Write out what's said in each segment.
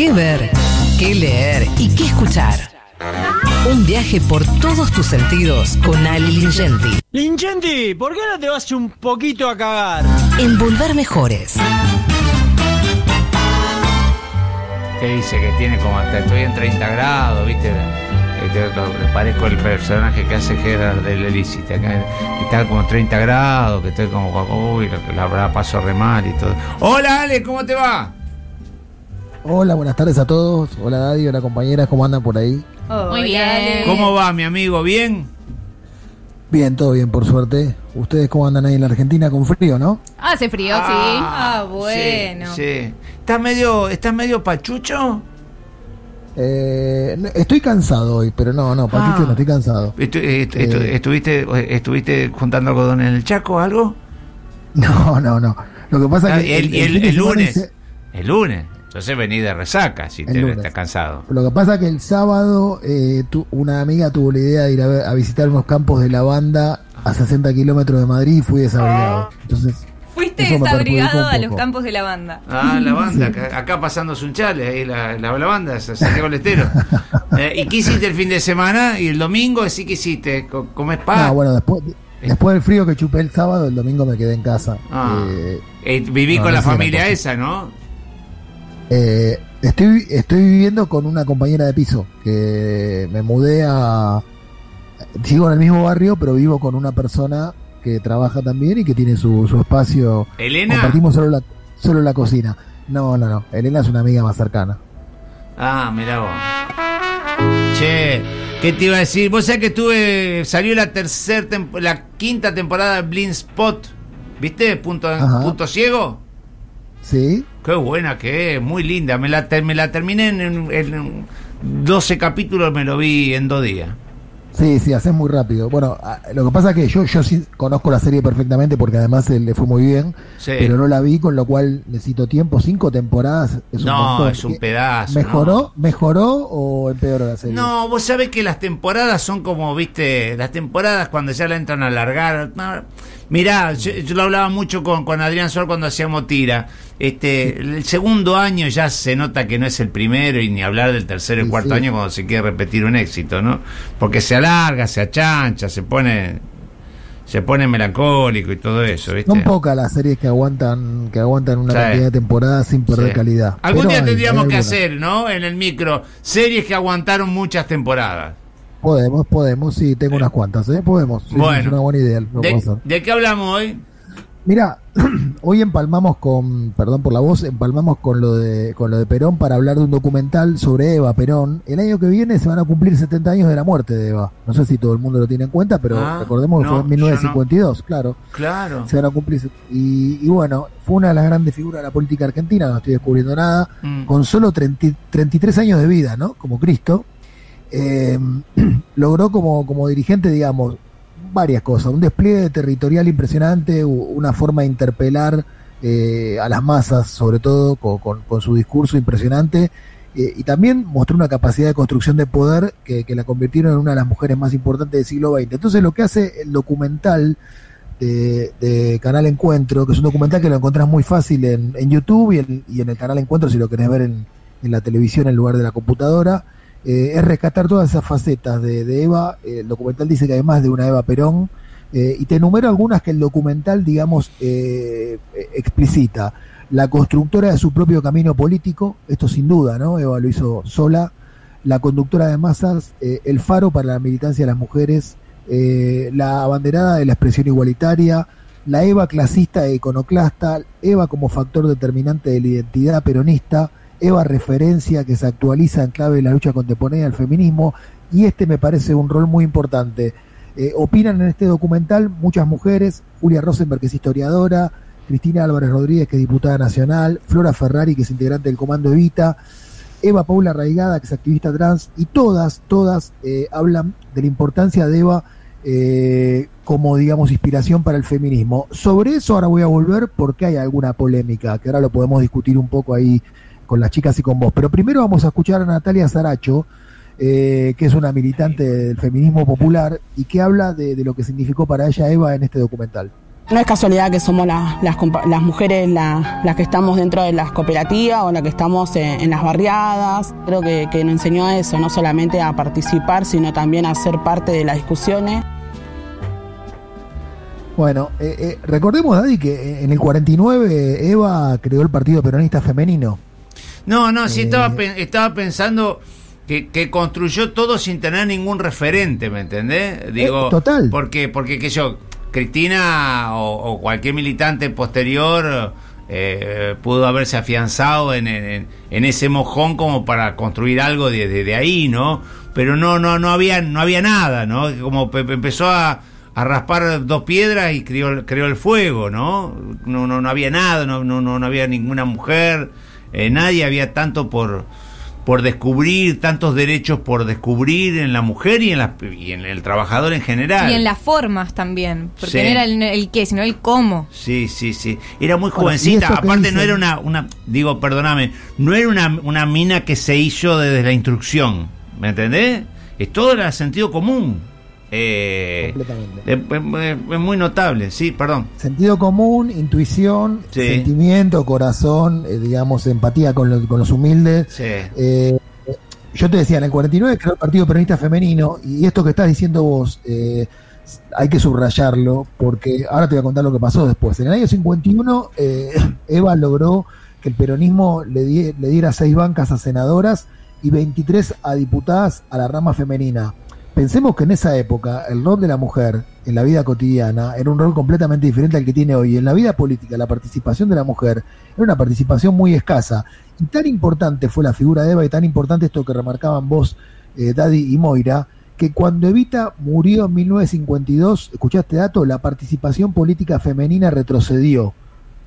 qué ver, qué leer y qué escuchar. Un viaje por todos tus sentidos con Ali Lingenti. Lingenti, ¿por qué no te vas un poquito a cagar? En Volver Mejores. Que dice que tiene como hasta estoy en 30 grados, ¿viste? Este, parezco el personaje que hace Gerard del Elícita, que está como 30 grados, que estoy como, uy, la verdad paso re mal y todo. Hola Ale, ¿cómo te va? Hola, buenas tardes a todos. Hola Daddy, hola compañeras, ¿cómo andan por ahí? Muy bien. ¿Cómo va mi amigo? ¿Bien? Bien, todo bien, por suerte. ¿Ustedes cómo andan ahí en la Argentina con frío, no? Hace frío, sí. Ah, bueno. Sí, sí. ¿Estás medio, estás medio pachucho? Eh, estoy cansado hoy, pero no, no, Pachucho, Ah. no estoy cansado. Estu- estu- estu- Eh. ¿Estuviste, ¿Estuviste juntando algodón en el Chaco o algo? No, no, no. Lo que pasa Ah, es que el, lunes. El lunes. Entonces vení de resaca si te lunes. estás cansado. Lo que pasa es que el sábado eh, tu- una amiga tuvo la idea de ir a, ver- a visitar unos campos de lavanda a 60 kilómetros de Madrid y fui desabrigado. Entonces, Fuiste desabrigado a los campos de la banda. Ah, la banda, acá, acá pasando Sunchales, ahí la, la, la banda, se Santiago del Estero. Eh, ¿Y qué hiciste el fin de semana? ¿Y el domingo sí que hiciste? Co- ¿Comés pan? no, bueno, después, después del frío que chupé el sábado, el domingo me quedé en casa. Ah. Eh, Eh, viví No, con no la familia esa, ¿no? Eh, estoy, estoy viviendo con una compañera de piso que me mudé a. Sigo en el mismo barrio, pero vivo con una persona que trabaja también y que tiene su, su espacio. ¿Elena? Compartimos solo la, solo la cocina. No, no, no. Elena es una amiga más cercana. Ah, mirá vos. Che, ¿qué te iba a decir? Vos sabés que estuve. Salió la tercera la quinta temporada de Blind Spot. ¿Viste? Punto, Ajá. punto ciego. ¿Sí? Qué buena que es, muy linda. Me la, me la terminé en, en- en 12 capítulos, me lo vi en dos días. Sí, sí, haces muy rápido. Bueno, a- lo que pasa es que yo, yo sí conozco la serie perfectamente porque además le fue muy bien, Sí. pero no la vi, con lo cual necesito tiempo. Cinco temporadas es un no, montón. es un ¿Qué- pedazo. ¿Mejoró, ¿no? ¿Mejoró o empeoró la serie? No, vos sabés que las temporadas son como, viste, las temporadas cuando ya la entran a alargar. Mirá, yo, yo lo hablaba mucho con, con Adrián Sol cuando hacíamos tira. Este, el segundo año ya se nota que no es el primero y ni hablar del tercero y Sí, cuarto sí. año cuando se quiere repetir un éxito, ¿no? Porque se alarga, se achancha, se pone, se pone melancólico y todo eso, ¿viste? Son pocas las series que aguantan que aguantan una Sí. cantidad de temporadas sin perder calidad. Algún Pero día tendríamos hay que hacer, ¿no? En el micro, series que aguantaron muchas temporadas. Podemos, podemos, sí, tengo unas cuantas, ¿eh? Podemos. Sí, Bueno. es una buena idea. ¿De, de qué hablamos hoy? Mira, hoy empalmamos con, perdón por la voz, empalmamos con lo de con lo de Perón para hablar de un documental sobre Eva Perón. El año que viene se van a cumplir 70 años de la muerte de Eva. No sé si todo el mundo lo tiene en cuenta, pero Ah, recordemos que no, fue en 1952, claro. Claro. Se van a cumplir. Y, y bueno, fue una de las grandes figuras de la política argentina, no estoy descubriendo nada. Mm. con solo 30 33 años de vida, ¿no? Como Cristo, eh, logró como, como dirigente, digamos, varias cosas. Un despliegue territorial impresionante, una forma de interpelar eh, a las masas, sobre todo con, con- su discurso impresionante. eh, y también mostró una capacidad de construcción de poder que, que la convirtieron en una de las mujeres más importantes del siglo XX. Entonces lo que hace el documental de, de Canal Encuentro, que es un documental que lo encontrás muy fácil en, en YouTube y en, y en el canal Encuentro si lo querés ver en, en la televisión en lugar de la computadora, eh, es rescatar todas esas facetas de, Eva. El documental dice que hay más de una Eva Perón eh, y te enumero algunas que el documental, digamos, eh, explicita. La constructora de su propio camino político, esto sin duda, ¿no? Eva lo hizo sola. La conductora de masas, eh, el faro para la militancia de las mujeres, la abanderada de la expresión igualitaria, la Eva clasista e iconoclasta, Eva como factor determinante de la identidad peronista, Eva referencia que se actualiza en clave de la lucha contemporánea del feminismo, y este me parece un rol muy importante. Eh, opinan en este documental muchas mujeres, Julia Rosenberg, que es historiadora, Cristina Álvarez Rodríguez, que es diputada nacional, Flora Ferrari, que es integrante del Comando Evita, Eva Paula Raigada, que es activista trans, y todas, todas eh, hablan de la importancia de Eva eh, como, digamos, inspiración para el feminismo. Sobre eso ahora voy a volver porque hay alguna polémica, que ahora lo podemos discutir un poco ahí con las chicas y con vos. Pero primero vamos a escuchar a Natalia Saracho, eh, que es una militante del feminismo popular y que habla de, de lo que significó para ella Eva en este documental. No es casualidad que somos la- las, mujeres la- las que estamos dentro de las cooperativas o las que estamos en, en las barriadas. Creo que, que nos enseñó a eso, no solamente a participar, sino también a ser parte de las discusiones. Bueno, eh, eh, recordemos, Daddy, que eh, en el 49 Eva creó el Partido Peronista Femenino. No, no, sí Eh, estaba, pe- estaba pensando que, que construyó todo sin tener ningún referente, ¿me entendés? Digo, Eh, total. Porque, porque que yo, Cristina o, o cualquier militante posterior eh, pudo haberse afianzado en, en- en ese mojón como para construir algo de, de- ahí, ¿no? Pero no, no, no había, no había nada, ¿no? Como pe- pe- empezó a, a raspar dos piedras y creó, creó el fuego, ¿no? No, no, no había nada, no, no, no, no había ninguna mujer, eh, nadie había tanto por, por descubrir, tantos derechos por descubrir en la mujer y en, la, y en el trabajador en general. Y en las formas también. Porque Sí. no era el, el qué, sino el cómo. Sí, sí, sí. Era muy Ahora, jovencita. Aparte, no era una, una. Digo, perdóname. No era una, una mina que se hizo desde la instrucción. ¿Me entendés? Es todo era sentido común. Eh, Completamente. es, es- es muy notable, sí, perdón. Sentido común, intuición, Sí. sentimiento, corazón, eh, digamos, empatía con, lo- con los humildes. Sí. Eh, yo te decía, en el 49 creó el Partido Peronista Femenino, y esto que estás diciendo vos, eh, hay que subrayarlo, porque ahora te voy a contar lo que pasó después. En el año 51, eh, Eva logró que el peronismo le, die- le diera seis bancas a senadoras y 23 a diputadas a la rama femenina. Pensemos que en esa época el rol de la mujer en la vida cotidiana era un rol completamente diferente al que tiene hoy. En la vida política, la participación de la mujer era una participación muy escasa. Y tan importante fue la figura de Eva y tan importante esto que remarcaban vos, eh, Daddy y Moira, que cuando Evita murió en 1952, escuchaste dato, la participación política femenina retrocedió.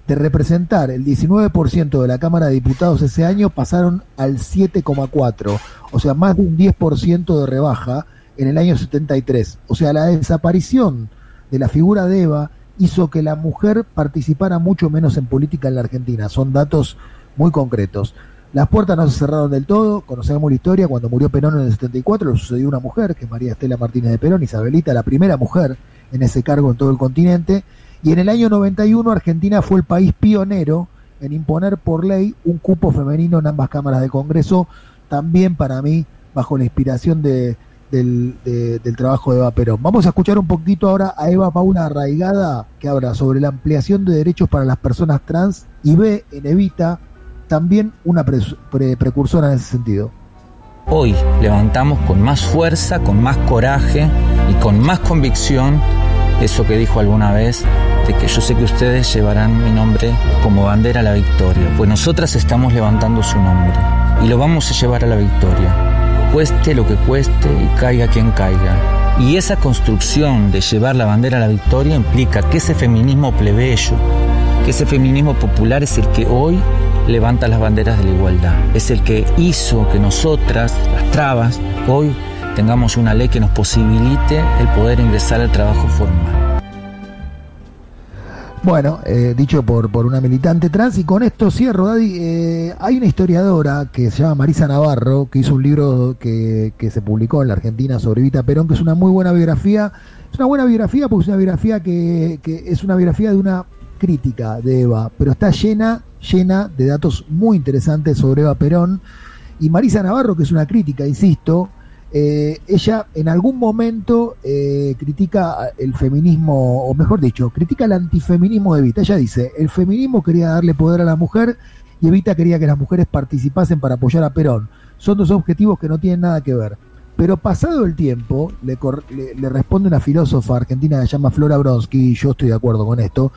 De representar el 19% de la Cámara de Diputados ese año pasaron al 7,4%, o sea, más de un 10% de rebaja en el año 73. O sea, la desaparición de la figura de Eva hizo que la mujer participara mucho menos en política en la Argentina. Son datos muy concretos. Las puertas no se cerraron del todo, conocemos la historia, cuando murió Perón en el 74 le sucedió una mujer, que es María Estela Martínez de Perón, Isabelita, la primera mujer en ese cargo en todo el continente, y en el año 91 Argentina fue el país pionero en imponer por ley un cupo femenino en ambas cámaras de Congreso, también para mí bajo la inspiración de, del, de- trabajo de Eva Perón. Vamos a escuchar un poquito ahora a Eva Paula Arraigada, que habla sobre la ampliación de derechos para las personas trans y ve en Evita también una pre- precursora en ese sentido. Hoy levantamos con más fuerza, con más coraje y con más convicción eso que dijo alguna vez, de que yo sé que ustedes llevarán mi nombre como bandera a la victoria, pues nosotras estamos levantando su nombre y lo vamos a llevar a la victoria, cueste lo que cueste y caiga quien caiga. Y esa construcción de llevar la bandera a la victoria implica que ese feminismo plebeyo, que ese feminismo popular es el que hoy levanta las banderas de la igualdad. Es el que hizo que nosotras, las trabas, hoy tengamos una ley que nos posibilite el poder ingresar al trabajo formal. Bueno, eh, dicho por, por una militante trans, y con esto cierro, Daddy. Eh, hay una historiadora que se llama Marisa Navarro, que hizo un libro que, que se publicó en la Argentina sobre Vita Perón, que es una muy buena biografía. Es una buena biografía porque es una biografía que, que es una biografía de una crítica de Eva, pero está llena, llena de datos muy interesantes sobre Eva Perón. Y Marisa Navarro, que es una crítica, insisto, eh, ella en algún momento eh, critica el feminismo, o mejor dicho, critica el antifeminismo de Evita. Ella dice, el feminismo quería darle poder a la mujer y Evita quería que las mujeres participasen para apoyar a Perón. Son dos objetivos que no tienen nada que ver. Pero pasado el tiempo, le, le responde una filósofa argentina que se llama Flora Bronsky, y yo estoy de acuerdo con esto,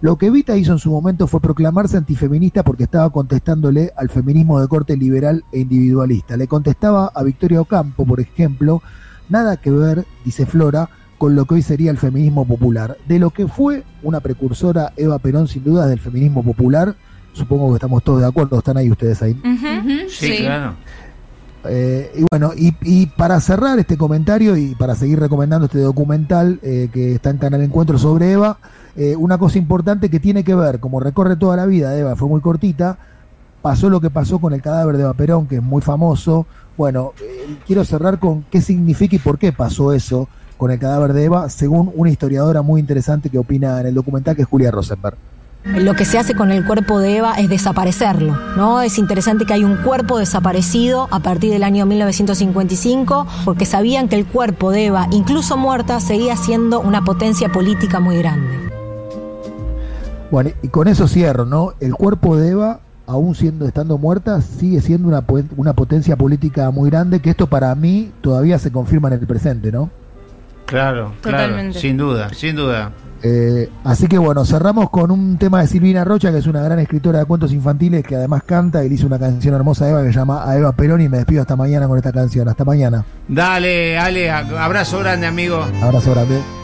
lo que Evita hizo en su momento fue proclamarse antifeminista porque estaba contestándole al feminismo de corte liberal e individualista. Le contestaba a Victoria Ocampo, por ejemplo, nada que ver, dice Flora, con lo que hoy sería el feminismo popular. De lo que fue una precursora Eva Perón, sin duda, del feminismo popular, supongo que estamos todos de acuerdo, están ahí ustedes ahí. Sí, claro. Eh, y bueno, y, para cerrar este comentario y para seguir recomendando este documental eh, que está en Canal Encuentro sobre Eva, eh, una cosa importante que tiene que ver, como recorre toda la vida de Eva, fue muy cortita, pasó lo que pasó con el cadáver de Eva Perón, que es muy famoso. Bueno, eh, quiero cerrar con qué significa y por qué pasó eso, con el cadáver de Eva, según una historiadora muy interesante que opina en el documental, que es Julia Rosenberg. Lo que se hace con el cuerpo de Eva es desaparecerlo, ¿no? Es interesante que hay un cuerpo desaparecido a partir del año 1955, porque sabían que el cuerpo de Eva, incluso muerta, seguía siendo una potencia política muy grande. Bueno, y con eso cierro, ¿no? El cuerpo de Eva, aún siendo estando muerta, sigue siendo una, una potencia política muy grande, que esto para mí todavía se confirma en el presente, ¿no? Claro, claro, Totalmente. sin duda, sin duda. Eh, así que bueno, cerramos con un tema de Silvina Rocha, que es una gran escritora de cuentos infantiles que además canta y le hizo una canción hermosa a Eva que se llama A Eva Perón y me despido hasta mañana con esta canción. Hasta mañana. Dale, Ale, abrazo grande, amigo. Abrazo grande.